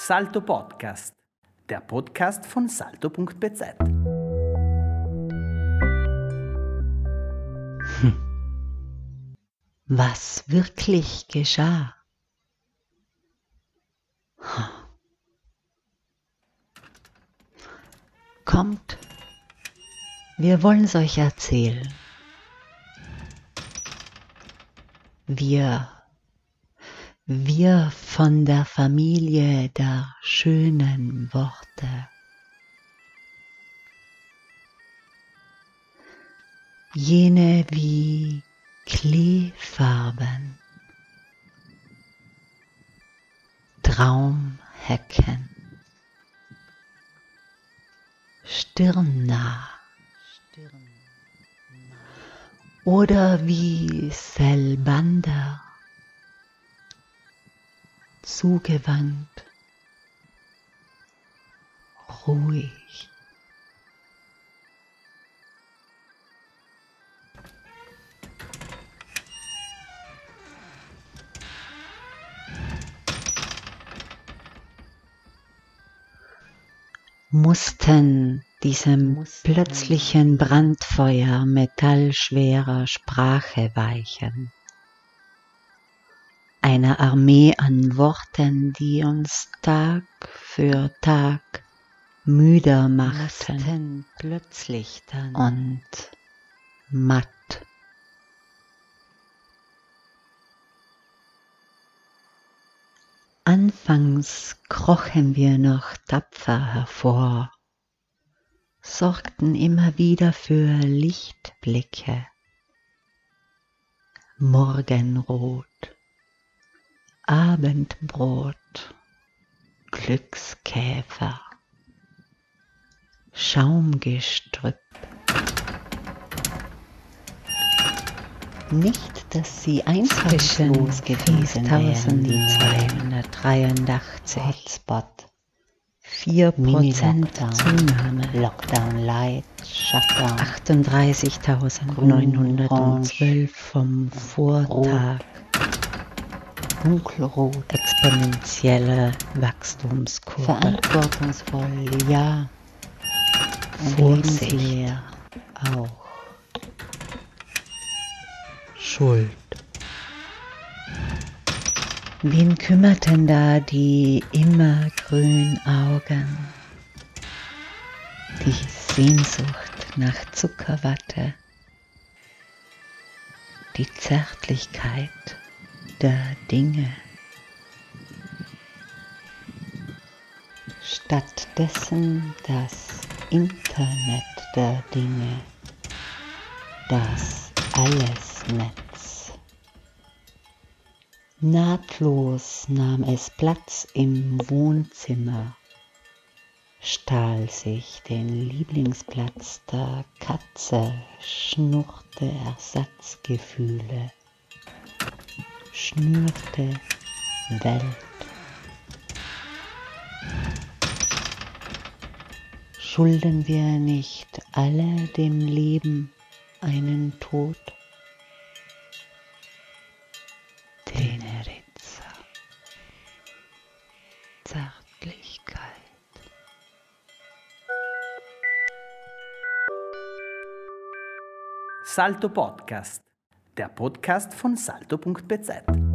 Salto Podcast, der Podcast von salto.bz. Was wirklich geschah? Kommt, wir wollen es euch erzählen. Wir wir von der Familie der schönen Worte. Jene wie Kleefarben, Traumhecken, stirnnah oder wie Selbander zugewandt, ruhig. mussten diesem plötzlichen Brandfeuer metallschwerer Sprache weichen einer Armee an Worten, die uns Tag für Tag müder machten plötzlich dann. und matt. Anfangs krochen wir noch tapfer hervor, sorgten immer wieder für Lichtblicke, Morgenrot Abendbrot, Glückskäfer, Schaumgestrüpp. Nicht, dass sie einfallslos gewesen wären, die 283 Hotspot. 4% Zunahme. Lockdown Light, Shutdown. 38.912 vom Vortag dunkelrot, exponentielle Wachstumskurve. Verantwortungsvoll, ja. Vorsicht auch. Schuld. Wen kümmerten da die immergrünen Augen? Die Sehnsucht nach Zuckerwatte, die Zärtlichkeit der Dinge. Stattdessen das Internet der Dinge, das Allesnetz. Nahtlos nahm es Platz im Wohnzimmer, stahl sich den Lieblingsplatz der Katze, schnurrte Ersatzgefühle schnürte Welt. Schulden wir nicht alle dem Leben einen Tod? Tenerezza, Zärtlichkeit. Salto Podcast der Podcast von salto.bz.